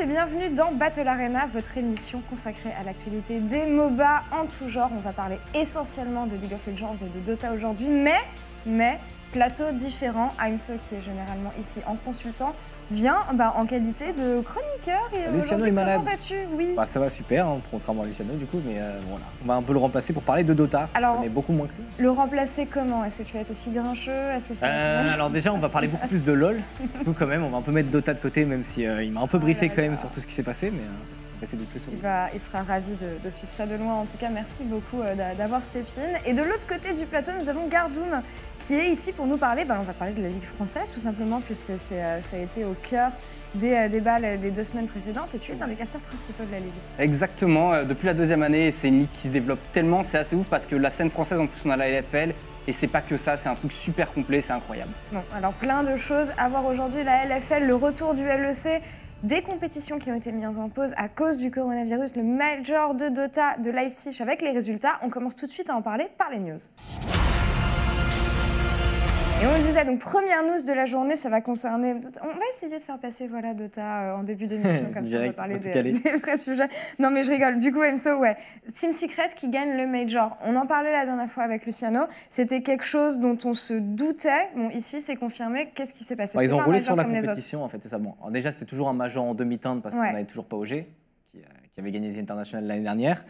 et bienvenue dans Battle Arena, votre émission consacrée à l'actualité des MOBA en tout genre. On va parler essentiellement de League of Legends et de Dota aujourd'hui, mais, mais, plateau différent. Aimso, qui est généralement ici en consultant, vient bah, en qualité de chroniqueur. Et Luciano aujourd'hui, est malade. Comment vas-tu? Oui. Bah, ça va super, hein, contrairement à Luciano du coup, mais euh, voilà. On va un peu le remplacer pour parler de Dota. Alors- on est beaucoup moins que lui. Le remplacer comment? Est-ce que tu vas être aussi grincheux? Est-ce que Euh, alors déjà, on va parler beaucoup plus de LoL. Du coup, quand même, on va un peu mettre Dota de côté, même si euh, il m'a un peu Oh briefé là quand même sur tout ce qui s'est passé, mais plus Il, lui. va, il sera ravi de, de suivre ça de loin. En tout cas, merci beaucoup euh, d'a- d'avoir Stépine. Et de l'autre côté du plateau, nous avons Gardoum qui est ici pour nous parler. Bah, on va parler de la Ligue française, tout simplement, puisque euh, ça a été au cœur des euh, débats les deux semaines précédentes. Et tu es un des casteurs principaux de la Ligue. Exactement, depuis la deuxième année, c'est une ligue qui se développe tellement, c'est assez ouf parce que la scène française, en plus, on a la LFL, et c'est pas que ça, c'est un truc super complet, c'est incroyable. Bon, alors plein de choses à voir aujourd'hui. La LFL, le retour du LEC, des compétitions qui ont été mises en pause à cause du coronavirus, le Major de Dota de Leipzig avec les résultats. On commence tout de suite à en parler par les news. Et on le disait, donc première news de la journée, ça va concerner. On va essayer de faire passer voilà, Dota euh, en début d'émission, comme ça on va Direct, parler on va tout des, des vrais sujets. Non mais je rigole. Du coup, Enso, ouais. Team Secret qui gagne le Major. On en parlait la dernière fois avec Luciano. C'était quelque chose dont on se doutait. Bon, ici, c'est confirmé. Qu'est-ce qui s'est passé? Ils ont roulé Major sur la compétition, en fait, c'est ça. Bon, alors déjà, c'était toujours un major en demi-teinte parce Ouais. qu'on n'avait toujours pas OG, qui, euh, qui avait gagné les internationales l'année dernière.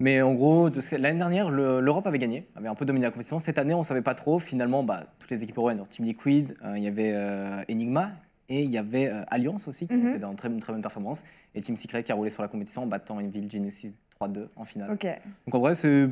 Mais en gros, l'année dernière, le- l'Europe avait gagné, avait un peu dominé la compétition. Cette année, on ne savait pas trop. Finalement, bah, toutes les équipes européennes, Team Liquid, euh, il y avait euh, Enigma et il y avait euh, Alliance aussi, qui Mhm. a fait une très, une très bonne performance. Et Team Secret qui a roulé sur la compétition en battant Envil Genesis 3-2 en finale. Donc en vrai, c'est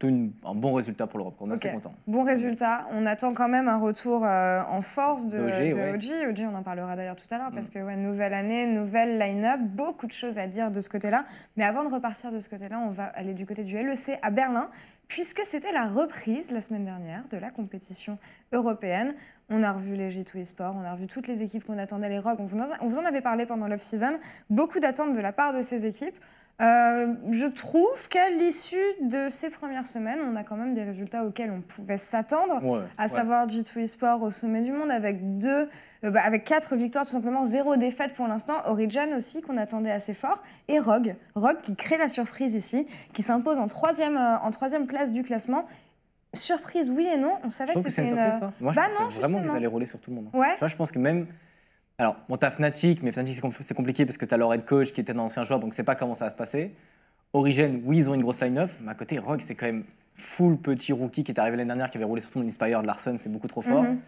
plutôt une- un bon résultat pour l'Europe. On est Ok. assez content. Bon résultat. On attend quand même un retour euh, en force de, D'OG, de ouais. OG. OG, on en parlera d'ailleurs tout à l'heure parce Mm. que ouais, nouvelle année, nouvelle line-up, beaucoup de choses à dire de ce côté-là. Mais avant de repartir de ce côté-là, on va aller du côté du LEC à Berlin puisque c'était la reprise la semaine dernière de la compétition européenne. On a revu les G2 eSports, on a revu toutes les équipes qu'on attendait, les Rogues. On vous en, on vous en avait parlé pendant l'off-season. Beaucoup d'attentes de la part de ces équipes. Euh, je trouve qu'à l'issue de ces premières semaines, on a quand même des résultats auxquels on pouvait s'attendre, Ouais, à ouais. savoir G2 Esports au sommet du monde avec deux, euh, bah, avec quatre victoires tout simplement, zéro défaite pour l'instant. Origin aussi qu'on attendait assez fort et Rogue, Rogue qui crée la surprise ici, qui s'impose en troisième, euh, en troisième place du classement. Surprise, oui et non. On savait Je que c'était une surprise, toi Moi, je Bah pensais non, vraiment qu'ils allaient rouler sur tout le monde. Ouais. Tu vois, je pense que même. Alors, bon, t'as Fnatic, mais Fnatic, c'est compl- c'est compliqué parce que t'as leur head coach qui était un ancien joueur, donc c'est pas comment ça va se passer. Origin, oui, ils ont une grosse line-up, mais à côté, Rogue, c'est quand même full petit rookie qui est arrivé l'année dernière, qui avait roulé sur tout le. Inspire de Larson, c'est beaucoup trop fort. Mhm.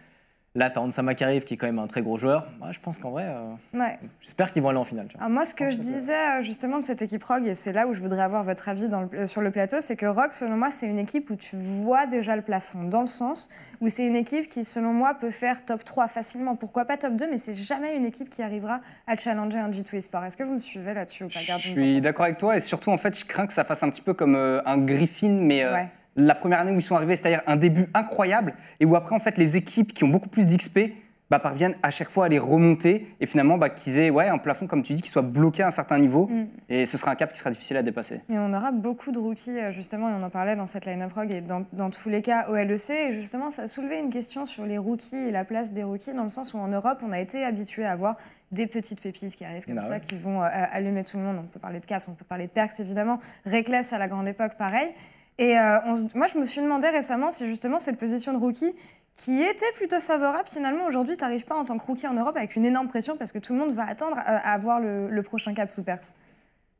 Là, t'as Ansama qui arrive, qui est quand même un très gros joueur. Moi, je pense qu'en vrai, euh, Ouais. j'espère qu'ils vont aller en finale. tu vois. Alors moi, ce que Je que disais euh, justement de cette équipe Rogue, et c'est là où je voudrais avoir votre avis dans le- sur le plateau, c'est que Rogue, selon moi, c'est une équipe où tu vois déjà le plafond, dans le sens où c'est une équipe qui, selon moi, peut faire top 3 facilement. Pourquoi pas top 2, mais c'est jamais une équipe qui arrivera à challenger un G2 Esport. Est-ce que vous me suivez là-dessus ou pas? Je suis d'accord avec toi, et surtout, en fait, je crains que ça fasse un petit peu comme euh, un Griffin, mais euh, Ouais. La première année où ils sont arrivés, c'est-à-dire un début incroyable, et où après, en fait, les équipes qui ont beaucoup plus d'XP bah, parviennent à chaque fois à les remonter, et finalement, bah, qu'ils aient ouais, un plafond, comme tu dis, qui soit bloqué à un certain niveau, Mm. et ce sera un cap qui sera difficile à dépasser. Et on aura beaucoup de rookies, euh, justement, et on en parlait dans cette line-up Rogue et dans, dans tous les cas au LEC. Et justement, ça a soulevé une question sur les rookies et la place des rookies, dans le sens où en Europe, on a été habitué à avoir des petites pépites qui arrivent comme Bah ça, ouais. qui vont euh, allumer tout le monde. On peut parler de Caps, on peut parler de Perks, évidemment. Reckless à la grande époque, pareil. Et euh, on se- moi, je me suis demandé récemment si justement cette position de rookie qui était plutôt favorable, finalement, aujourd'hui, tu n'arrives pas en tant que rookie en Europe avec une énorme pression parce que tout le monde va attendre à, à avoir le, le prochain cap sous Perks.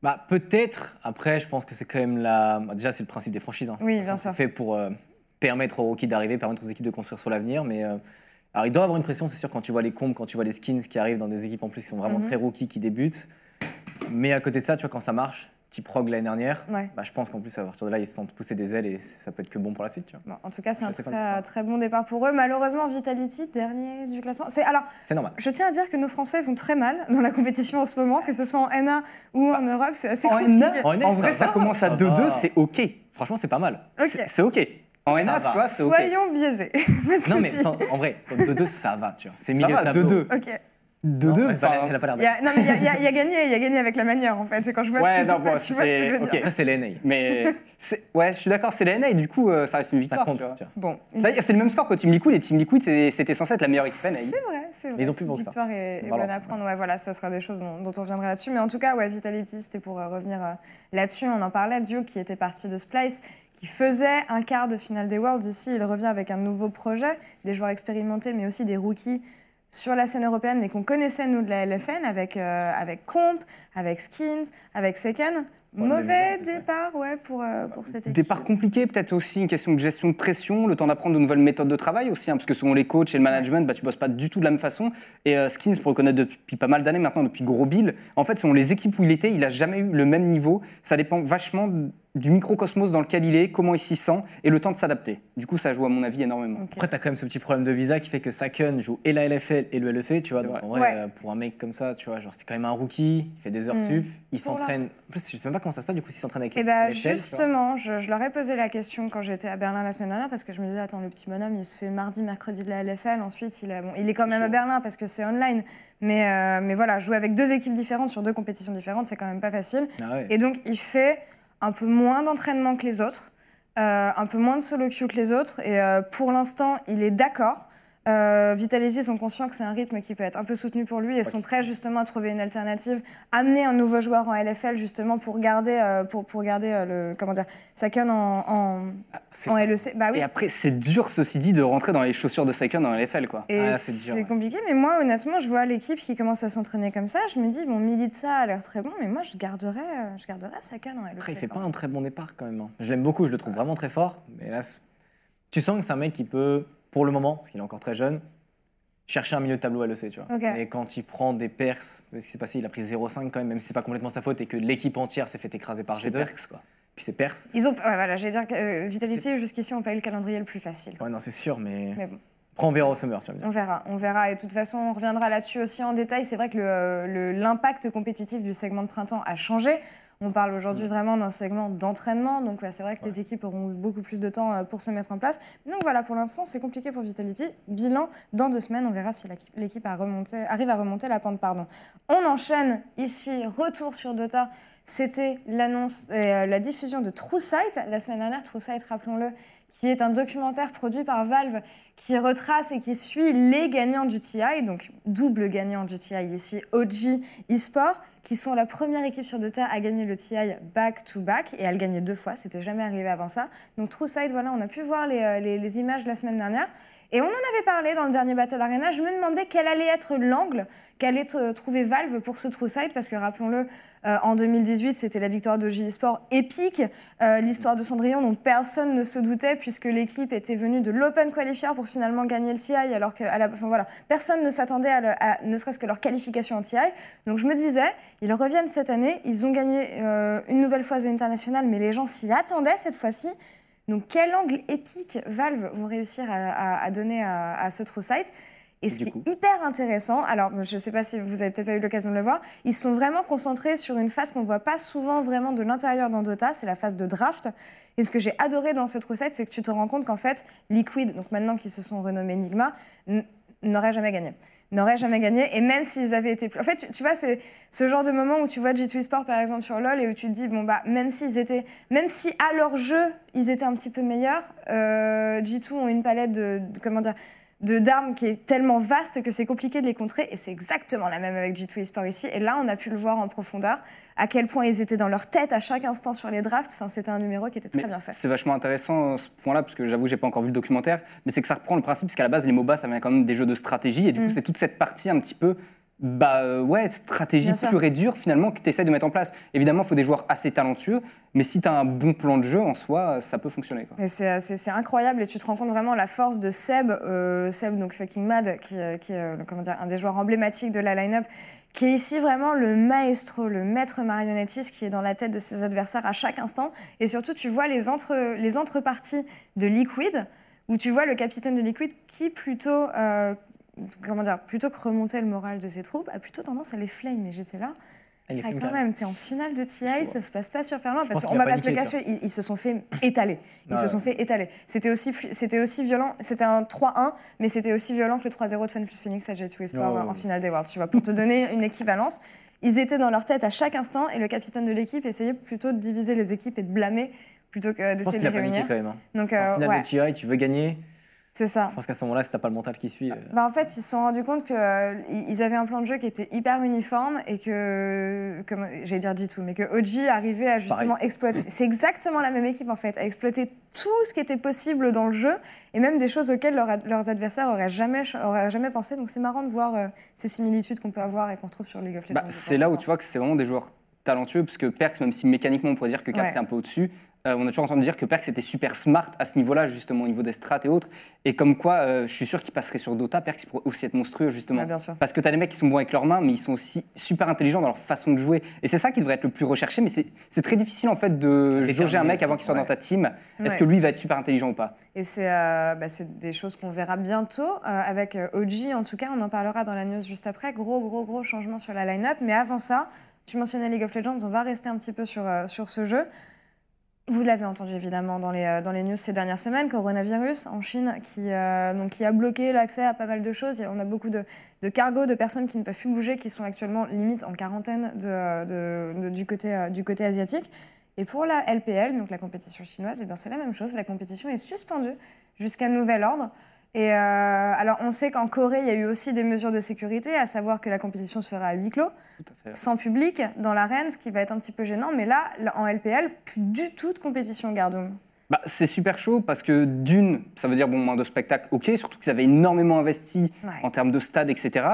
Bah, peut-être. Après, je pense que c'est quand même la. déjà, c'est le principe des franchises. hein. Oui, bien sûr. fait pour euh, permettre aux rookies d'arriver, permettre aux équipes de construire sur l'avenir. Mais euh, alors, il doit avoir une pression, c'est sûr, quand tu vois les combes, quand tu vois les skins qui arrivent dans des équipes en plus qui sont vraiment Mhm. très rookies, qui débutent. Mais à côté de ça, tu vois, quand ça marche, type Rogue l'année dernière, Ouais. bah, je pense qu'en plus, à partir de là, ils se sentent pousser des ailes et ça peut être que bon pour la suite. Tu vois. Bon, en tout cas, c'est un très, bon départ pour eux. Malheureusement, Vitality, dernier du classement. C'est alors, C'est normal. je tiens à dire que nos Français vont très mal dans la compétition en ce moment, que ce soit en NA ou en Europe, c'est assez En compliqué. NA, En NA, en ça vrai, ça commence à ça 2-2, va. c'est OK. Franchement, c'est pas mal. C'est OK. En Ça NA, va. tu vois, c'est OK. Soyons biaisés. Non, mais sans- en vrai, 2-2, ça va, tu vois. C'est milieu va, de tableau. 2-2. Ok. De Non, deux, elle a pas l'air- enfin, elle a pas l'air Il y a- non, mais il y a, y y gagné, il y a gagné avec la manière en fait. C'est quand je vois Ouais, ce non, bon, fait, tu vois ce que je veux dire. ok. Après, c'est l'NA. mais ouais, je suis d'accord, c'est la NA et du coup, euh, ça reste une Ça victoire. compte. tu vois. tu vois. Bon, C'est c'est le même score que Team Liquid et Team Liquid, c'était censé être la meilleure équipe NA. C'est vrai, c'est vrai. Mais ils ont plus ça. Victoire est, est Voilà. bonne à prendre. Ouais, voilà, ça sera des choses dont, dont on reviendra là-dessus. Mais en tout cas, ouais, Vitality, c'était pour euh, revenir euh, là-dessus. On en parlait, Duke qui était parti de Splice, qui faisait un quart de finale des Worlds. Ici, il revient avec un nouveau projet, des joueurs expérimentés, mais aussi des rookies sur la scène européenne, mais qu'on connaissait, nous, de la LFN, avec, euh, avec Comp, avec Skins, avec Seken. Mauvais départ, ouais, pour, euh, pour cette équipe. Départ compliqué, peut-être aussi une question de gestion de pression, le temps d'apprendre de nouvelles méthodes de travail aussi, hein, parce que selon les coachs et le management, bah, tu bosses pas du tout de la même façon. Et euh, Skins, pour le connaître depuis pas mal d'années maintenant, depuis Gros Bill, en fait, selon les équipes où il était, il a jamais eu le même niveau. Ça dépend vachement du microcosmos dans lequel il est, comment il s'y sent et le temps de s'adapter. Du coup, ça joue à mon avis énormément. Ok. Après, t'as quand même ce petit problème de visa qui fait que Saken joue et la LFL et le LEC, tu vois. C'est Donc, vrai. en vrai, Ouais. euh, pour un mec comme ça, tu vois, genre, c'est quand même un rookie, il fait des heures Mm. sup, il s'entraîne. En plus, je sais même pas comment ça se passe, du coup, s'il s'entraîne avec Et les vois. justement, je, je leur ai posé la question quand j'étais à Berlin la semaine dernière parce que je me disais attends le petit bonhomme il se fait mardi mercredi de la LFL ensuite il, a- bon, il est quand même à Berlin parce que c'est online mais euh, mais voilà jouer avec deux équipes différentes sur deux compétitions différentes c'est quand même pas facile Ah ouais. et donc il fait un peu moins d'entraînement que les autres euh, un peu moins de solo queue que les autres et euh, pour l'instant il est d'accord euh, Vitality sont conscients que c'est un rythme qui peut être un peu soutenu pour lui et sont prêts justement à trouver une alternative, amener un nouveau joueur en LFL justement pour garder, euh, pour, pour garder euh, le comment dire, Saken en, en, Ah, en LEC. Bah oui. Et après, c'est dur, ceci dit, de rentrer dans les chaussures de Saken dans LFL, quoi. Et Ah, c'est ouais. compliqué, mais moi honnêtement, je vois l'équipe qui commence à s'entraîner comme ça. Je me dis, bon, Militza a l'air très bon, mais moi je garderais, euh, je garderais Saken en LEC. Après, il fait pas un très bon départ quand même. hein. Je l'aime beaucoup, je le trouve vraiment très fort. Mais là, tu sens que c'est un mec qui peut, pour le moment, parce qu'il est encore très jeune, chercher un milieu de tableau à l'EC, tu vois. Ok. Et quand il prend des perses, ce qui s'est passé, il a pris 0,5 quand même, même si c'est pas complètement sa faute et que l'équipe entière s'est fait écraser par C'est G2. Perks, quoi. Puis c'est perse. Ils ont, ouais, voilà, j'allais dire que euh, Vitality jusqu'ici ont pas eu le calendrier le plus facile. Ouais, non, c'est sûr, mais. Mais bon. Après, on verra au Summer, tu vas me dire. On verra, on verra. Et de toute façon, on reviendra là-dessus aussi en détail. C'est vrai que le, le- l'impact compétitif du segment de printemps a changé. On parle aujourd'hui vraiment d'un segment d'entraînement. Donc, ouais, c'est vrai que les équipes auront eu beaucoup plus de temps euh, pour se mettre en place. Donc, voilà, pour l'instant, c'est compliqué pour Vitality. Bilan dans deux semaines. On verra si l'équipe- arrive à remonter la pente. Pardon. On enchaîne ici. Retour sur Dota. C'était l'annonce, euh, la diffusion de True Sight la semaine dernière. True Sight, rappelons-le, qui est un documentaire produit par Valve qui retrace et qui suit les gagnants du TI, donc double gagnant du TI ici, OG eSport, qui sont la première équipe sur Dota à gagner le TI back-to-back, et à le gagner deux fois, c'était jamais arrivé avant ça. Donc True Sight, voilà, on a pu voir les, euh, les- images la semaine dernière. Et on en avait parlé dans le dernier Battle Arena. Je me demandais quel allait être l'angle qu'allait trouver Valve pour ce True Sight, parce que rappelons-le, euh, en 2018, c'était la victoire de J-Sport épique. Euh, L'histoire de Cendrillon dont personne ne se doutait, puisque l'équipe était venue de l'Open Qualifier pour finalement gagner le TI, alors que la, enfin, voilà, personne ne s'attendait à, ne serait-ce que leur qualification en TI. Donc je me disais, ils reviennent cette année, ils ont gagné euh, une nouvelle fois The International, mais les gens s'y attendaient cette fois-ci. Donc quel angle épique Valve vont réussir à, donner à, ce True Sight? Et ce Du qui coup est hyper intéressant, alors je ne sais pas si vous avez peut-être pas eu l'occasion de le voir, ils sont vraiment concentrés sur une phase qu'on ne voit pas souvent vraiment de l'intérieur dans Dota, c'est la phase de draft. Et ce que j'ai adoré dans ce True Sight, c'est que tu te rends compte qu'en fait, Liquid, donc maintenant qu'ils se sont renommés Enigma, n'aurait jamais gagné n'aurait jamais gagné et même s'ils avaient été plus... en fait tu, tu vois c'est ce genre de moment où tu vois G2 Sport par exemple sur LoL et où tu te dis bon bah même s'ils étaient même si à leur jeu ils étaient un petit peu meilleurs euh, G2 ont une palette de, de- comment dire de d'armes qui est tellement vaste que c'est compliqué de les contrer. Et c'est exactement la même avec G2 Esport ici. Et là on a pu le voir en profondeur à quel point ils étaient dans leur tête à chaque instant sur les drafts. Enfin c'était un numéro qui était très Mais bien fait. C'est vachement intéressant ce point-là, parce que j'avoue, j'ai pas encore vu le documentaire, mais c'est que ça reprend le principe, parce qu'à la base, les MOBA, ça vient quand même des jeux de stratégie, et du Mm. coup, c'est toute cette partie un petit peu. Bah euh, ouais, stratégie pure et dure finalement que tu essaies de mettre en place. Évidemment, il faut des joueurs assez talentueux, mais si tu as un bon plan de jeu en soi, ça peut fonctionner. Et c'est, incroyable et tu te rends compte vraiment la force de Seb, euh, Seb donc fucking mad, qui, euh, qui est euh, comment dire, un des joueurs emblématiques de la line-up, qui est ici vraiment le maestro, le maître marionnettiste qui est dans la tête de ses adversaires à chaque instant. Et surtout, tu vois les, entre, les entreparties de Liquid, où tu vois le capitaine de Liquid qui plutôt... euh, Comment dire, plutôt que remonter le moral de ses troupes, a plutôt tendance à les flame. Et j'étais là, Elle est Ah, quand même, t'es en finale de TI, ça se passe pas super loin. Parce qu'on va pas se le cacher, ils, ils se sont fait étaler. Ils se sont fait étaler. C'était aussi, c'était aussi violent. C'était un 3-1, mais c'était aussi violent que le 3-0 de Fun plus Phoenix à J2 Esport Ouais, euh, en finale des Worlds. Tu vois, pour te donner une équivalence, ils étaient dans leur tête à chaque instant et le capitaine de l'équipe essayait plutôt de diviser les équipes et de blâmer plutôt que d'essayer de les réunir. quand même. hein. Donc, En euh, finale ouais, de TI, tu veux gagner. C'est ça. Je pense qu'à ce moment-là, si t'as pas le mental qui suit. euh, Bah en fait, ils se sont rendus compte qu'ils avaient un plan de jeu qui était hyper uniforme et que, comme j'allais dire G2, mais que OG arrivait à justement exploiter. C'est exactement la même équipe en fait, à exploiter tout ce qui était possible dans le jeu et même des choses auxquelles leur leurs adversaires auraient jamais, auraient jamais pensé. Donc c'est marrant de voir euh, ces similitudes qu'on peut avoir et qu'on trouve sur League of Legends. Bah, c'est là où tu vois que c'est vraiment des joueurs talentueux, parce que Perks, même si mécaniquement on pourrait dire que Cap Ouais. c'est un peu au-dessus, euh, on a toujours entendu dire que Perks était super smart à ce niveau-là, justement, au niveau des strats et autres. Et comme quoi, euh, je suis sûr qu'il passerait sur Dota, Perks pourrait aussi être monstrueux, justement. Bien sûr. Parce que tu as des mecs qui sont bons avec leurs mains, mais ils sont aussi super intelligents dans leur façon de jouer. Et c'est ça qui devrait être le plus recherché, mais c'est c'est très difficile en fait de jauger un mec aussi, avant qu'il soit ouais. dans ta team. Est-ce Ouais. que lui va être super intelligent ou pas? Et c'est euh, bah, c'est des choses qu'on verra bientôt euh, avec OG. En tout cas, on en parlera dans la news juste après. Gros, gros, gros changement sur la line-up. Mais avant ça, tu mentionnais League of Legends. On va rester un petit peu sur, euh, sur ce jeu. Vous l'avez entendu évidemment dans les, euh, dans les news ces dernières semaines, coronavirus en Chine qui, euh, donc, qui a bloqué l'accès à pas mal de choses. On a beaucoup de, de cargos, de personnes qui ne peuvent plus bouger, qui sont actuellement limite en quarantaine euh, du, côté, du côté asiatique. Et pour la LPL, donc la compétition chinoise, eh c'est la même chose. La compétition est suspendue jusqu'à nouvel ordre. Et euh, alors, on sait qu'en Corée, il y a eu aussi des mesures de sécurité, à savoir que la compétition se fera à huis clos, à sans public, dans l'arène, ce qui va être un petit peu gênant. Mais là, en LPL, plus du tout de compétition, Gardoum. Bah, c'est super chaud parce que d'une, ça veut dire bon, moins de spectacle, ok, surtout qu'ils avaient énormément investi Ouais. en termes de stade, etc.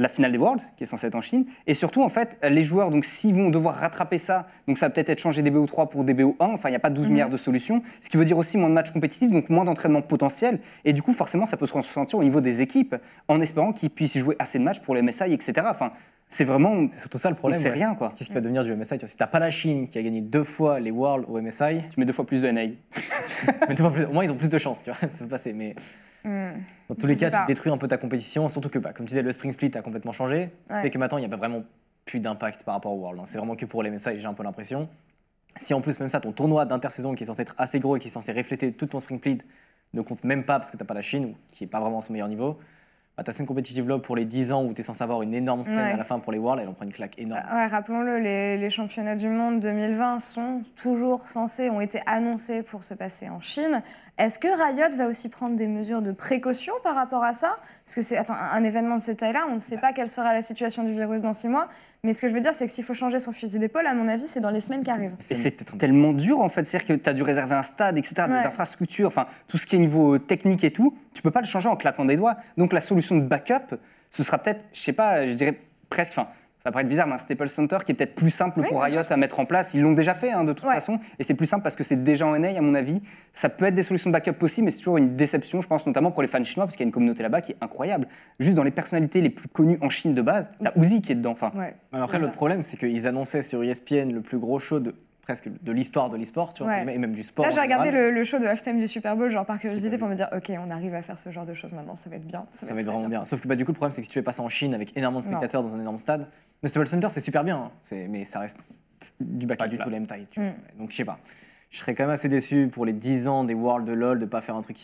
La finale des Worlds, qui est censée être en Chine. Et surtout, en fait, les joueurs, donc s'ils vont devoir rattraper ça, donc ça va peut-être être changé des BO3 pour des BO1, enfin, il n'y a pas 12 Mhm. milliards de solutions, ce qui veut dire aussi moins de matchs compétitifs, donc moins d'entraînement potentiel. Et du coup, forcément, ça peut se ressentir au niveau des équipes, en espérant qu'ils puissent jouer assez de matchs pour les MSI, etc. Enfin, c'est vraiment. C'est surtout ça le problème. ouais. rien, quoi. Qu'est-ce qui va devenir du MSI tu vois, Si t'as pas la Chine qui a gagné deux fois les Worlds au MSI, Tu mets deux fois plus de NA. mais deux fois plus- au moins ils ont plus de chance, tu vois, ça peut passer. Mais Hmm. dans tous les Je cas, pas. tu détruis un peu ta compétition, surtout que, bah, comme tu disais, le Spring Split a complètement changé. Ce qui Ouais. fait que maintenant, il n'y a pas vraiment plus d'impact par rapport au World. hein. C'est vraiment que pour les MSI, j'ai un peu l'impression. Si en plus, même ça, ton tournoi d'intersaison qui est censé être assez gros et qui est censé refléter tout ton Spring Split ne compte même pas parce que tu n'as pas la Chine, ou qui n'est pas vraiment à son meilleur niveau, bah, ta scène compétitive là pour les 10 ans où tu es censé avoir une énorme scène Ouais. à la fin pour les Worlds, elle en prend une claque énorme. Ouais, rappelons-le, les, les championnats du monde 2020 sont toujours censés, ont été annoncés pour se passer en Chine. Est-ce que Riot va aussi prendre des mesures de précaution par rapport à ça? Parce que c'est attends, un un événement de cette taille-là, on ne sait pas quelle sera la situation du virus dans six mois. Mais ce que je veux dire, c'est que s'il faut changer son fusil d'épaule, à mon avis, c'est dans les semaines qui arrivent. Et c'est tellement dur en fait, c'est-à-dire que tu as dû réserver un stade, etc., des Ouais. infrastructures, enfin tout ce qui est niveau euh, technique et tout, tu peux pas le changer en claquant des doigts. Donc la solution de backup, ce sera peut-être, je sais pas, je dirais presque, enfin ça paraît bizarre, mais un Staples Center qui est peut-être plus simple Oui, pour Riot à mettre en place. Ils l'ont déjà fait hein, de toute Ouais. façon, et c'est plus simple parce que c'est déjà en NA à mon avis. Ça peut être des solutions de backup possibles, mais c'est toujours une déception, je pense notamment pour les fans chinois, parce qu'il y a une communauté là-bas qui est incroyable. Juste dans les personnalités les plus connues en Chine de base, t'as Uzi qui est dedans. Enfin, Ouais. Alors après, ça. problème, c'est qu'ils annonçaient sur ESPN le plus gros show de presque de l'histoire de l'e-sport, tu vois, Ouais. et même du sport. Là, j'ai regardé le, le show de halftime du Super Bowl, genre par curiosité, pas pour me dire, ok, on arrive à faire ce genre de choses maintenant, ça va être bien. Ça va être vraiment bien. Sauf que bah, du coup, le problème, c'est que si tu fais pas ça en Chine avec énormément de Non. spectateurs dans un énorme stade, le Staples Center, c'est super bien, hein. Mais ça reste du pas backup. du là. tout la même taille. tu vois. Mm. Donc, je sais pas. Je serais quand même assez déçu pour les 10 ans des Worlds de LoL de pas faire un truc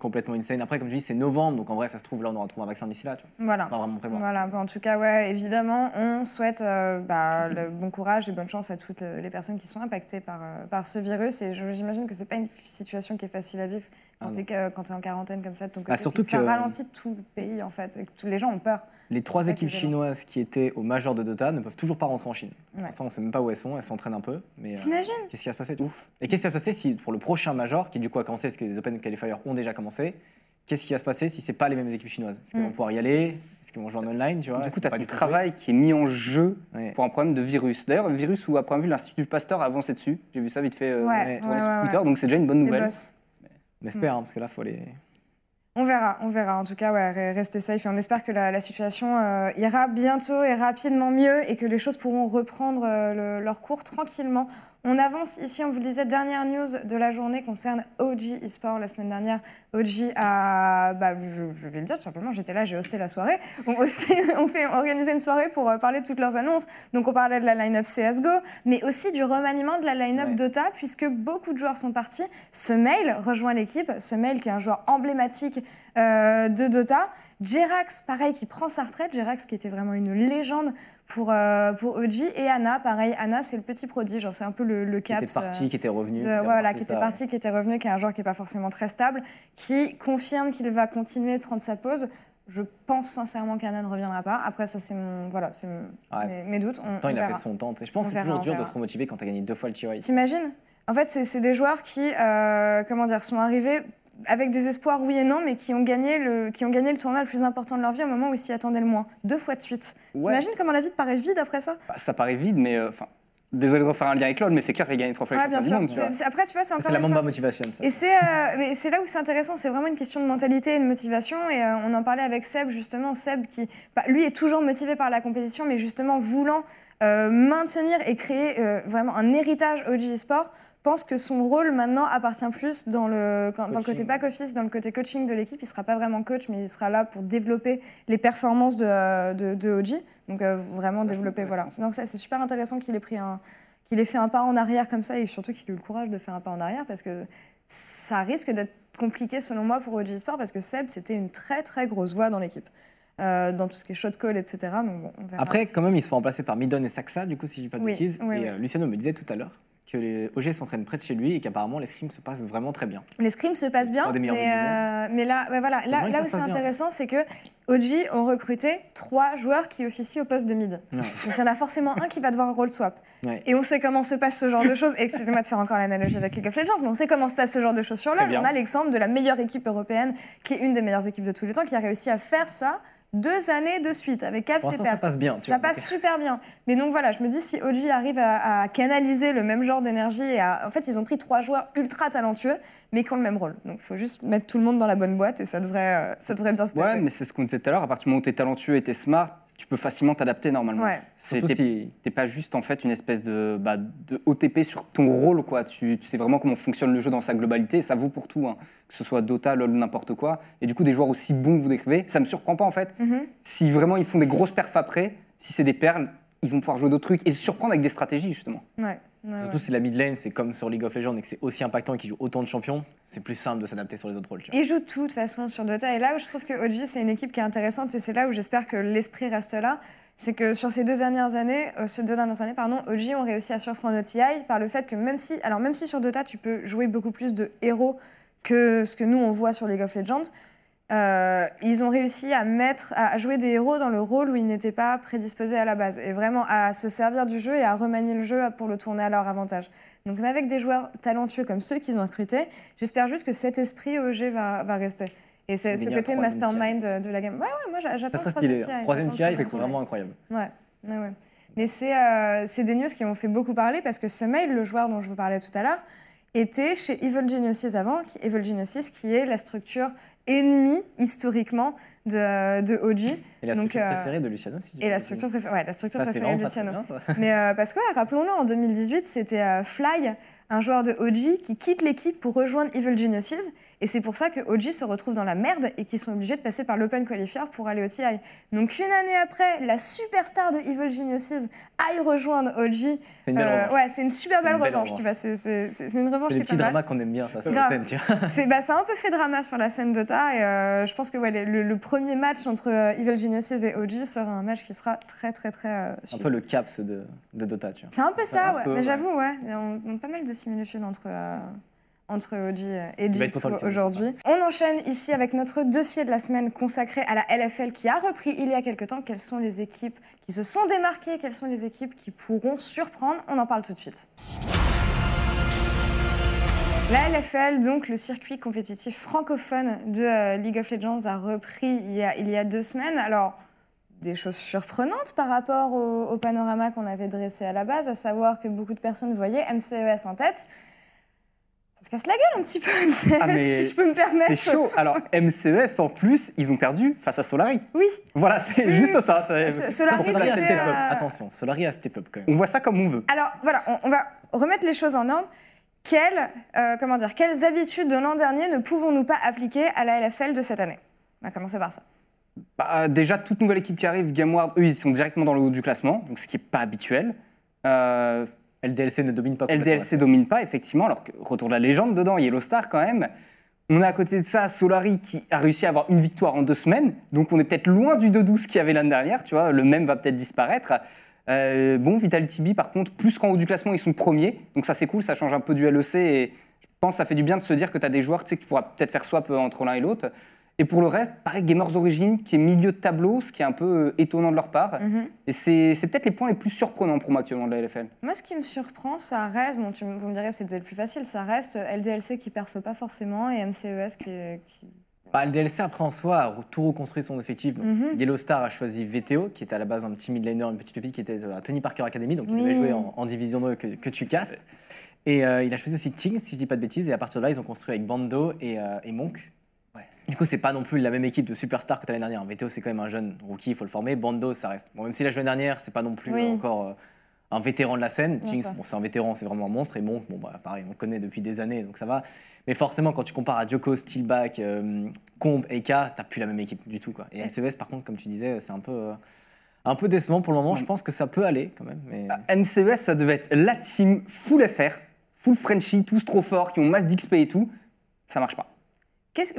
complètement insane. Après, comme tu dis, c'est novembre, donc en vrai, ça se trouve, là, on aura trouvé un vaccin d'ici là. Tu vois. Voilà. Pas vraiment prévoir. Voilà, en tout cas, ouais, évidemment, on souhaite euh, bah, le bon courage et bonne chance à toutes les personnes qui sont impactées par, euh, par ce virus. Et j'imagine que c'est pas une situation qui est facile à vivre quand tu es, en quarantaine comme ça de ton côté. Bah, surtout ça que- ralentit tout le pays, en fait. tous les gens ont peur. Les trois ça équipes chinoises qui étaient au major de Dota ne peuvent toujours pas rentrer en Chine. Ouais. Pour l'instant, on sait même pas où elles sont. Elles s'entraînent un peu. Mais euh, qu'est-ce qui va se passer Ouf? Et qu'est-ce qui va se passer si, pour le prochain major, qui du coup a commencé parce que les Open Qualifiers ont déjà commencé, qu'est-ce qui va se passer si c'est pas les mêmes équipes chinoises? Est-ce qu'ils Mm. vont pouvoir y aller? Est-ce qu'ils vont jouer en online tu vois? Du coup, tu as du travail qui est mis en jeu Ouais. pour un problème de virus. D'ailleurs, le virus où, à première vue, l'Institut Pasteur a avancé dessus. J'ai vu ça vite fait euh, Ouais, tourner ouais, sur ouais, Twitter, ouais. donc c'est déjà une bonne nouvelle. On espère, hein, parce que là, faut les. On verra, on verra. En tout cas, ouais, re- restez safe et on espère que la, la situation euh, ira bientôt et rapidement mieux et que les choses pourront reprendre euh, le- leur cours tranquillement On avance ici, on vous le disait, dernière news de la journée concerne OG eSport. La semaine dernière, OG a, bah, je, je vais le dire tout simplement, j'étais là, j'ai hosté la soirée. On, hosté- on fait organiser une soirée pour euh, parler de toutes leurs annonces. Donc on parlait de la line-up CSGO, mais aussi du remaniement de la line-up Ouais. Dota, puisque beaucoup de joueurs sont partis. Ce mail rejoint l'équipe, ce mail qui est un joueur emblématique euh, de Dota. Jerax, pareil, qui prend sa retraite. Jerax qui était vraiment une légende pour, euh, pour OG. Et Anna, pareil, Anna c'est le petit prodige, genre, c'est un peu le, le Qui caps. était parti, euh, qui était revenu. de- qui avait voilà, qui était ça, parti, qui était revenu, qui est un joueur qui n'est pas forcément très stable, qui confirme qu'il va continuer de prendre sa pause. Je pense sincèrement qu'Anna ne reviendra pas. Après, ça, c'est mon, voilà, c'est mon- Ouais. mes, mes doutes. On, En même temps, on il a fait son temps. Je pense que c'est toujours dur de se remotiver quand tu as gagné deux fois le TY. T'imagines? En fait, c'est c'est des joueurs qui, euh, comment dire, sont arrivés avec des espoirs, oui et non, mais qui ont, gagné le, qui ont gagné le tournoi le plus important de leur vie au moment où ils s'y attendaient le moins. Deux fois de suite. Ouais. T'imagines comment la vie te paraît vide après ça? Bah, ça paraît vide, mais euh, enfin, désolé de refaire un lien avec LoL, mais c'est clair qu'il a gagné trois fois Ouais, le bien championnat sûr. du monde. tu vois. C'est- c'est- Après, tu vois, c'est encore C'est la Mamba Motivation. ça. Et c'est euh, mais c'est là où c'est intéressant, c'est vraiment une question de mentalité et de motivation. Et euh, on en parlait avec Seb, justement. Seb, qui, bah, lui, est toujours motivé par la compétition, mais justement voulant euh, maintenir et créer euh, vraiment un héritage OG Sport, pense que son rôle maintenant appartient plus dans le, dans le côté Coaching. back-office, dans le côté coaching de l'équipe. Il ne sera pas vraiment coach, mais il sera là pour développer les performances de, de, de OG. Donc euh, vraiment développer, voilà. Donc ça, c'est super intéressant qu'il ait pris un qu'il ait fait un pas en arrière comme ça et surtout qu'il ait eu le courage de faire un pas en arrière parce que ça risque d'être compliqué selon moi pour OG Sport parce que Seb c'était une très très grosse voix dans l'équipe euh, dans tout ce qui est shot call etc donc bon, on verra Après, si- quand même, ils se font remplacer par Midon et Saxa, du coup, si je dis pas de Oui, bêtises. oui, et oui. euh, Luciano me disait tout à l'heure que les OG s'entraînent près de chez lui et qu'apparemment les scrims se passent vraiment très bien. les scrims se passent bien mais, euh, mais là ouais, voilà là, où c'est passe intéressant c'est que OG ont recruté trois joueurs qui officient au poste de mid Ouais. donc il y en a forcément un qui va devoir role swap Ouais. Et on sait comment se passe ce genre de choses. Excusez-moi de faire encore l'analogie avec League of Legends, mais on sait comment se passe ce genre de choses sur LoL. On a l'exemple de la meilleure équipe européenne, qui est une des meilleures équipes de tous les temps, qui a réussi à faire ça deux années de suite avec Cavs et l'instant, ça passe bien. Tu Ça vois. passe super bien. Mais donc voilà, je me dis si OG arrive à, à canaliser le même genre d'énergie et à... En fait, ils ont pris trois joueurs ultra talentueux, mais qui ont le même rôle. Donc il faut juste mettre tout le monde dans la bonne boîte et ça devrait, euh, ça devrait bien se passer. Ouais, mais c'est ce qu'on disait tout à l'heure. À partir du moment où tu es talentueux et tu es smart, tu peux facilement t'adapter normalement. Ouais. C'est- Surtout T'es si- t'es pas juste en fait une espèce de, bah, de OTP sur ton rôle, quoi. Tu, tu sais vraiment comment fonctionne le jeu dans sa globalité. et Ça vaut pour tout, hein. que ce soit Dota, LoL n'importe quoi. Et du coup, des joueurs aussi bons que vous décrivez, ça me surprend pas en fait. Mhm. Si vraiment ils font des grosses perfs après, si c'est des perles, ils vont pouvoir jouer d'autres trucs et se surprendre avec des stratégies justement. Ouais. Ouais, Surtout ouais. si la mid lane, c'est comme sur League of Legends et que c'est aussi impactant et qu'ils jouent autant de champions, c'est plus simple de s'adapter sur les autres rôles. tu vois. Ils jouent tout de toute façon sur Dota. Et là où je trouve que OG, c'est une équipe qui est intéressante, et c'est là où j'espère que l'esprit reste là, c'est que sur ces deux dernières années, euh, ces deux dernières années, pardon, OG ont réussi à surprendre OTI par le fait que même si, alors même si sur Dota, tu peux jouer beaucoup plus de héros que ce que nous on voit sur League of Legends, euh, ils ont réussi à mettre, à jouer des héros dans le rôle où ils n'étaient pas prédisposés à la base, et vraiment à se servir du jeu et à remanier le jeu pour le tourner à leur avantage. Donc même avec des joueurs talentueux comme ceux qu'ils ont recrutés, j'espère juste que cet esprit OG va, va rester. Et c'est ce côté mastermind de, de la game. Ouais, ouais, moi Ça j'attends le troisième stylé. TI, Troisième TI, c'est vraiment incroyable. Ouais, ouais, ouais. Mais c'est euh, des news qui m'ont fait beaucoup parler parce que ce mail, le joueur dont je vous parlais tout à l'heure, était chez Evil Geniuses avant, Evil Geniuses qui est la structure ennemie historiquement de, de OG. Et la Donc, structure euh, préférée de Luciano, si Et la structure préférée, ouais, la structure. Ça, préférée de Luciano. bien. Mais euh, parce que, ouais, rappelons-le, en 2018, c'était euh, Fly, un joueur de OG, qui quitte l'équipe pour rejoindre Evil Geniuses. Et c'est pour ça que OG se retrouve dans la merde et qu'ils sont obligés de passer par l'Open Qualifier pour aller au TI. Donc une année après, la superstar de Evil Geniuses aille rejoindre OG. C'est une belle Euh, ouais, c'est une super C'est une belle belle revanche, revanche. tu vois. C'est une revanche qui est pas mal. dramas qu'on aime bien, ça, sur la scène, tu vois. C'est bah, ça a un peu fait drama sur la scène Dota et euh, je pense que ouais, le, le premier match entre euh, Evil Geniuses et OG sera un match qui sera très très très euh, Un peu le caps de, de Dota, tu vois. C'est un peu ça, Un ouais. peu, Mais ouais. j'avoue, ouais, on- on a pas mal de similitudes entre, entre OG et content G2 de le aujourd'hui. On enchaîne ici avec notre dossier de la semaine consacré à la LFL qui a repris il y a quelque temps. Quelles sont les équipes qui se sont démarquées? Quelles sont les équipes qui pourront surprendre? On en parle tout de suite. La LFL, donc le circuit compétitif francophone de euh, League of Legends, a repris il y a, il y a deux semaines. Alors, des choses surprenantes par rapport au, au panorama qu'on avait dressé à la base, à savoir que beaucoup de personnes voyaient MCES en tête. Ça se casse la gueule un petit peu, MCES, Ah, si je peux me permettre. C'est chaud. Alors, MCES, en plus, ils ont perdu face à Solari. Oui, Voilà, c'est Oui, juste oui. ça. c'est- Ce- Solari, Solari a step up. euh, Attention, Solari a step up quand même. On voit ça comme on veut. Alors voilà, on, on va, remettre les choses en ordre, quelles, euh, comment dire, quelles habitudes de l'an dernier ne pouvons-nous pas appliquer à la LFL de cette année? On va commencer par ça. Bah, déjà, toute nouvelle équipe qui arrive, GameWard, eux, ils sont directement dans le haut du classement, donc ce qui n'est pas habituel. Euh, LDLC ne domine pas LDLC domine pas, effectivement, alors que retour de la légende dedans, Yellow Star quand même. On a à côté de ça Solari qui a réussi à avoir une victoire en deux semaines, donc on est peut-être loin du 2-12 qu'il y avait l'année dernière, tu vois, le même va peut-être disparaître. Euh, bon, Vitality B, par contre, plus qu'en haut du classement, ils sont premiers, donc ça c'est cool, ça change un peu du LEC et je pense que ça fait du bien de se dire que tu as des joueurs tu sais, que tu pourras peut-être faire swap euh, entre l'un et l'autre. Et pour le reste, pareil, Gamers Origin, qui est milieu de tableau, ce qui est un peu euh, étonnant de leur part. Mhm. Et c'est c'est peut-être les points les plus surprenants pour moi actuellement de la LFL. Moi, ce qui me surprend, ça reste, bon, tu, vous me direz c'était le plus facile, ça reste LDLC qui perfe pas forcément et MCES qui... qui- Bah, LDLC, après, en soi, a tout reconstruit son effectif. Donc, Mhm. Yellow Star a choisi VTO, qui était à la base un petit midlaner, une petite pépite qui était la Tony Parker Academy, donc il Oui. devait jouer en, en Division 2 que, que tu castes. Et euh, il a choisi aussi Ting, si je dis pas de bêtises, et à partir de là, ils ont construit avec Bando et, euh, et Monk. Du coup, c'est pas non plus la même équipe de superstars que l'année dernière. VTO, c'est quand même un jeune rookie, il faut le former. Bando, ça reste. Bon, même si la l'année dernière, c'est pas non plus Oui. encore euh, un vétéran de la scène. Bien Jinx, bon, c'est un vétéran, c'est vraiment un monstre. Et Monk, bon, bah, pareil, on le connaît depuis des années, donc ça va. Mais forcément, quand tu compares à Joko, Steelback, euh, Combe, Eka, t'as plus la même équipe du tout. Quoi. Et MCVS, par contre, comme tu disais, c'est un peu, euh, un peu décevant pour le moment. Je pense que ça peut aller quand même. Mais... Ah, MCES, ça devait être la team full FR, full Frenchy, tous trop forts, qui ont masse d'XP et tout. Ça marche pas.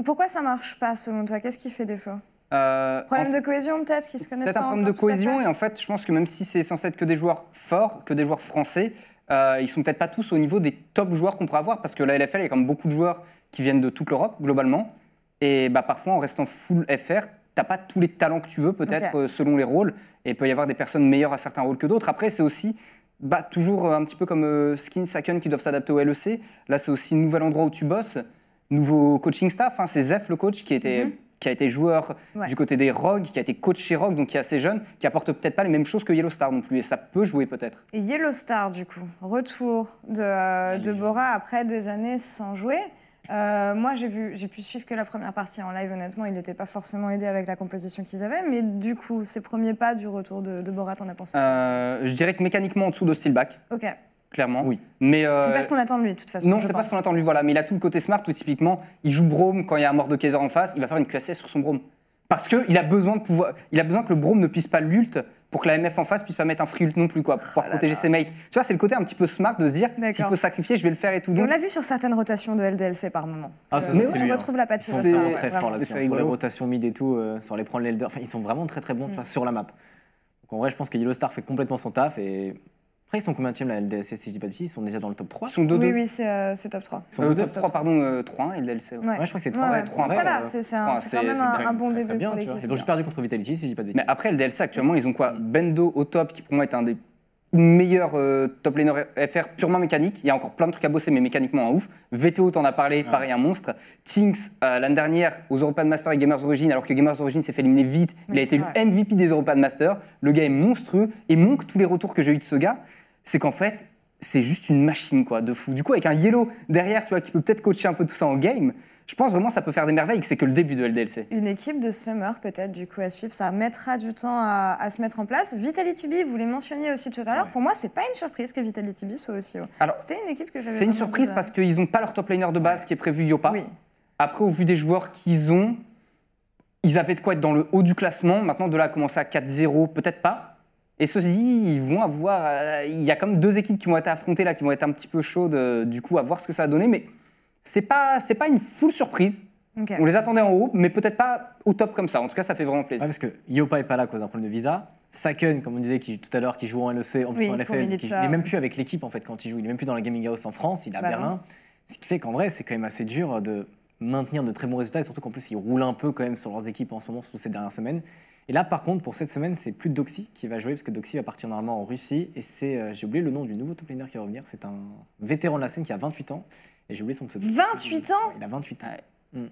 Pourquoi ça marche pas selon toi? Qu'est-ce qui fait défaut? Euh, Problème en- de cohésion peut-être, qui se connaissent Peut-être pas un problème de encore cohésion, et en fait, je pense que même si c'est censé être que des joueurs forts, que des joueurs français, euh, ils sont peut-être pas tous au niveau des top joueurs qu'on pourrait avoir, parce que la LFL, il y a quand même beaucoup de joueurs qui viennent de toute l'Europe, globalement. Et bah, parfois, en restant full FR, t'as pas tous les talents que tu veux, peut-être, euh, selon les rôles. Et il peut y avoir des personnes meilleures à certains rôles que d'autres. Après, c'est aussi bah, toujours euh, un petit peu comme euh, Skin, Saken qui doivent s'adapter au LEC. Là, c'est aussi un nouvel endroit où tu bosses, nouveau coaching staff. hein. c'est Zef, le coach, qui, était, Mhm. qui a été joueur Ouais. du côté des Rogues, qui a été coach chez Rogue, donc qui est assez jeune, qui apporte peut-être pas les mêmes choses que Yellow Star non plus. Et ça peut jouer peut-être. Et Yellow Star, du coup, retour de, euh, de Bora après des années sans jouer. Euh, moi, j'ai vu, j'ai pu suivre que la première partie en live. Honnêtement, il n'était pas forcément aidé avec la composition qu'ils avaient. Mais du coup, ces premiers pas du retour de, de Bora, t'en as pensé Euh, je dirais que mécaniquement en dessous de Steelback, Ok. Clairement. Oui. Mais euh, C'est pas ce qu'on attend de lui, de toute façon. non, je c'est pas ce qu'on attend de lui, voilà. Mais il a tout le côté smart où typiquement, il joue Brome quand il y a un mort de Kaiser en face, il va faire une QSS sur son Brome. Parce qu'il a besoin de pouvoir, il a besoin que le Brome ne puisse pas l'ult pour que la MF en face puisse pas mettre un free ult non plus, quoi, pour pouvoir là protéger là. ses mates. Tu vois, c'est le côté un petit peu smart de se dire, s'il faut sacrifier, je vais le faire et tout. Et on Donc, l'a vu sur certaines rotations de LDLC par moment. Ah, Euh, c'est on lui, hein. retrouve la patte Ils sont C'est- vraiment très forts là-dessus. C'est hein, Sur les rotations mid et tout, euh, sur les prendre les leaders. Enfin, ils sont vraiment très très bons Mm. sur la map. Donc en vrai, je pense que Yellow Star fait complètement son taf. Et après, ils sont combien de la LDLC si je dis pas de bêtises? Ils sont déjà dans le top 3. ils sont 2-2. Oui, oui, c'est euh, top 3. Ils sont Euh, deux top top 3, pardon, euh, 3-1 et le DLC. ouais. Ouais. Ouais, je crois que c'est Ouais, 3. ouais. trois, ça ouais, va, c'est quand même un, bon Très début bien, pour tu vois. juste perdu contre Vitality si je dis pas de bêtises. Mais après, le DLC, actuellement, ils ont quoi? Bendo au top, qui pour moi est un des meilleurs euh, top laners FR purement mécanique. Il y a encore plein de trucs à bosser, mais mécaniquement un ouf. VTO, t'en as parlé, pareil, un monstre. Tinks, euh, l'année dernière, aux European Masters et Gamers Origin, alors que Gamers Origin s'est fait éliminer vite, il a été le. MVP des European Masters. Le gars est monstrueux. Et Monk, tous les retours que j'ai eu de ce gars, c'est qu'en fait, c'est juste une machine, quoi, de fou. Du coup, avec un Yellow derrière, tu vois, qui peut peut-être coacher un peu tout ça en game, je pense vraiment que ça peut faire des merveilles, que c'est que le début de LDLC. Une équipe de Summer, peut-être, du coup, à suivre. Ça mettra du temps à, à se mettre en place. Vitality B, vous les mentionniez aussi tout à l'heure. Ouais. Pour moi, c'est pas une surprise que Vitality B soit aussi haut. C'était une équipe que j'avais. c'est une surprise de- parce qu'ils n'ont pas leur top laner de base qui est prévu Yopa. Oui. Après, au vu des joueurs qu'ils ont, ils avaient de quoi être dans le haut du classement. Maintenant, de là à commencer à 4-0, peut-être pas. Et ceci dit, ils vont avoir. euh, il y a quand même deux équipes qui vont être affrontées là, qui vont être un petit peu chaudes, euh, du coup, à voir ce que ça va donner. Mais c'est pas, c'est pas une full surprise. On les attendait en haut, mais peut-être pas au top comme ça. En tout cas, ça fait vraiment Ouais, plaisir. parce que Yopa est pas là à cause d'un problème de visa. Saken, comme on disait qui, tout à l'heure, qui joue en LEC, en plus Oui, en LFL, il est même plus avec l'équipe en fait quand il joue. Il est même plus dans la Gaming House en France, il est à Bah Berlin. Ce qui fait qu'en vrai, c'est quand même assez dur de maintenir de très bons résultats et surtout qu'en plus, ils roulent un peu quand même sur leurs équipes en ce moment, surtout ces dernières semaines. Et là, par contre, pour cette semaine, c'est plus Doxy qui va jouer parce que Doxy va partir normalement en Russie et c'est, euh, j'ai oublié le nom du nouveau top laner qui va revenir. C'est un vétéran de la scène qui a 28 ans et j'ai oublié son pseudo. 28 ans Il a 28 ans. Ouais. Mm.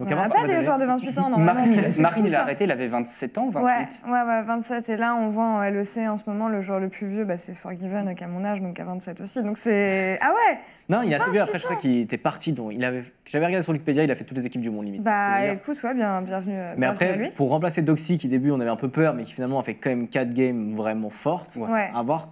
On avant, n'a pas des joueurs de 28 ans, normalement. Marine, Marine il a arrêté, il avait 27 ans, 28. Ouais, ouais, ouais, 27. Et là, on voit en LEC en ce moment, le joueur le plus vieux, bah, c'est Forgiven, qui a mon âge, donc à 27 aussi. Donc c'est. Ah ouais Non, il est assez vieux. 28 Après, je crois qu'il était parti. Donc, il avait... J'avais regardé sur Wikipédia, il a fait toutes les équipes du monde limite. Bah écoute, ouais, bien, bienvenue, euh, Mais bienvenue à après, lui. pour remplacer Doxy, qui au début on avait un peu peur, mais qui finalement a fait quand même 4 games vraiment fortes, Ouais. à voir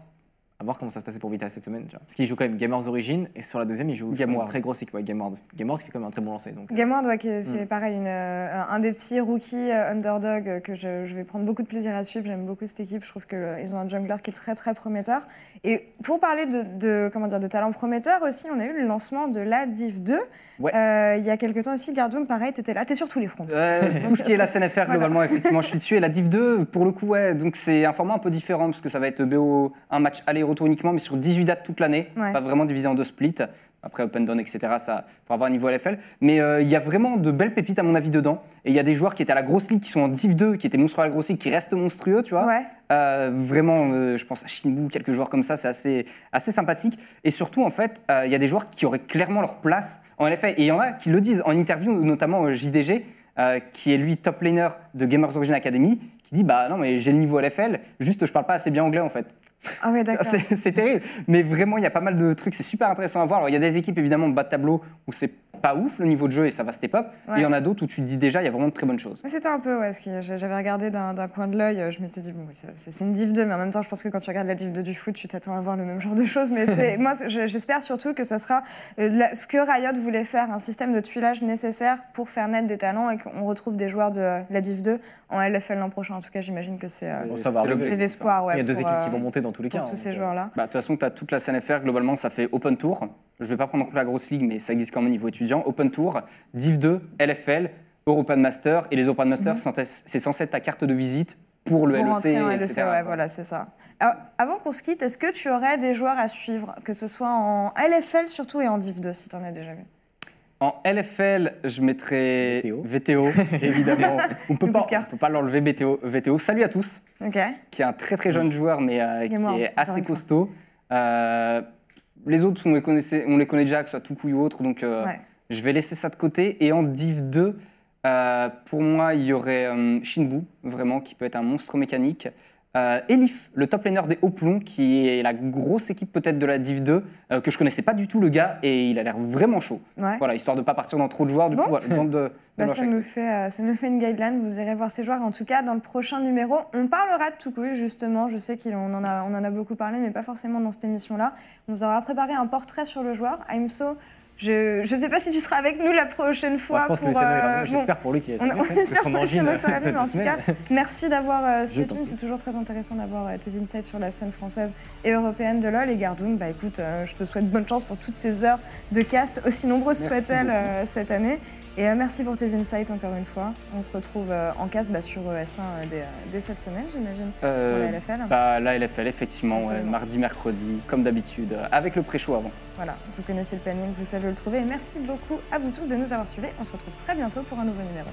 À voir comment ça se passait pour Vital cette semaine. tu vois. Parce qu'il joue quand même Gamers Origin et sur la deuxième, il joue Game World. très grosse équipe. Ouais, Game World. Game World qui fait quand même un très bon lancer. Donc, euh, Game World, ouais, qui- c'est Mm. pareil, une, euh, un des petits rookies euh, underdog que je, je vais prendre beaucoup de plaisir à suivre. J'aime beaucoup cette équipe. Je trouve qu'ils ont un jungler qui est très très prometteur. Et pour parler de, de, comment dire, de talent prometteur aussi, on a eu le lancement de la Div 2. Ouais. Euh, il y a quelques temps aussi, Gardoum, pareil, tu étais là, tu es sur tous les fronts. Ouais, tout ce qui est la CNFR, globalement, effectivement, je suis dessus. Et la Div 2, pour le coup, ouais, donc c'est un format un peu différent parce que ça va être BO, un match aller-retour uniquement, mais sur 18 dates toute l'année, Ouais. pas vraiment divisé en deux splits. Après Open Down, etc., ça pour avoir un niveau LFL. Mais euh, il y a vraiment de belles pépites, à mon avis, dedans. Et il y a des joueurs qui étaient à la grosse ligue, qui sont en Div 2, qui étaient monstrueux à la grosse ligue, qui restent monstrueux, tu vois. Ouais. Euh, vraiment, euh, je pense à Shinbu, quelques joueurs comme ça, c'est assez, assez sympathique. Et surtout, en fait, il y a des joueurs qui auraient clairement leur place en LFL. Et il y en a qui le disent en interview, notamment JDG, qui est lui top laner de Gamers Origin Academy, qui dit Bah non, mais j'ai le niveau LFL, juste je parle pas assez bien anglais en fait. Ah ouais, d'accord. C'est c'est terrible. Mais vraiment, il y a pas mal de trucs, c'est super intéressant à voir. Alors, il y a des équipes évidemment bas de tableau où c'est pas ouf le niveau de jeu et ça va step up. Et Ouais. il y en a d'autres où tu te dis déjà, il y a vraiment de très bonnes choses. Mais C'était un peu, ouais, ce qui- j'avais regardé d'un d'un coin de l'œil, je m'étais dit, bon, c'est c'est une Div 2, mais en même temps, je pense que quand tu regardes la Div 2 du foot, tu t'attends à voir le même genre de choses. Mais c'est- moi, je- j'espère surtout que ça sera euh, la- ce que Riot voulait faire, un système de tuilage nécessaire pour faire naître des talents et qu'on retrouve des joueurs de euh, la Div 2 en LFL l'an prochain. En tout cas, j'imagine que c'est euh, Bon, ça va C'est le arriver. c'est l'espoir. Ouais, il y a deux pour, équipes qui euh, vont monter dans tous les pour cas. tous hein, ces euh, joueurs-là. Bah, de toute façon, tu as toute la CNFR, globalement, ça fait Open Tour. Je vais pas prendre en compte la grosse ligue, mais ça existe quand même au niveau étudiant. Open Tour, Div 2, LFL, European Master. Et les European Master, c'est censé être ta carte de visite pour le Mhm. Pour LEC. en LEC, ouais, voilà, c'est ça. Alors, avant qu'on se quitte, est-ce que tu aurais des joueurs à suivre, que ce soit en LFL surtout et en Div 2, si tu en as déjà vu? En LFL, je mettrais VTO. VTO, évidemment. on peut on peut pas l'enlever VTO, VTO. Salut à tous, qui est un très très jeune joueur, mais euh, qui est assez costaud. Euh, les autres, on les, connaissait, on les connaît déjà, que ce soit Tuku ou autre, donc euh, Ouais. je vais laisser ça de côté. Et en Div 2, euh, pour moi, il y aurait Shinbu, vraiment, qui peut être un monstre mécanique. Euh, Elif, le top laner des hauts plombs, qui est la grosse équipe peut-être de la Div 2, euh, que je connaissais pas du tout le gars, et il a l'air vraiment chaud. Ouais. Voilà, histoire de pas partir dans trop de joueurs, du Bon. coup, voilà, bande de, de Bah, ça, nous fait, euh, ça nous fait une guideline, vous irez voir ces joueurs. En tout cas, dans le prochain numéro, on parlera de Toucouille, justement. Je sais qu'on en a, on en a beaucoup parlé, mais pas forcément dans cette émission-là. On vous aura préparé un portrait sur le joueur. Aimso, je ne sais pas si tu seras avec nous la prochaine Moi, fois. je pense que pour, ira euh, bon, J'espère pour lui qu'il est on, on espère pour que bien, mais en tout cas, merci d'avoir euh. C'est toujours très intéressant d'avoir euh, tes insights sur la scène française et européenne de LoL. Et Gardoum, bah écoute, euh, je te souhaite bonne chance pour toutes ces heures de cast, aussi nombreuses soient-elles euh, cette année. Et euh, merci pour tes insights encore une fois. On se retrouve euh, en cast bah, sur ES1 euh, dès, dès cette semaine, j'imagine, pour la LFL. bah, la LFL, effectivement, ouais, mardi, mercredi, comme d'habitude, avec le pré-show avant. Voilà, vous connaissez le planning, vous savez où le trouver. Et merci beaucoup à vous tous de nous avoir suivis. On se retrouve très bientôt pour un nouveau numéro.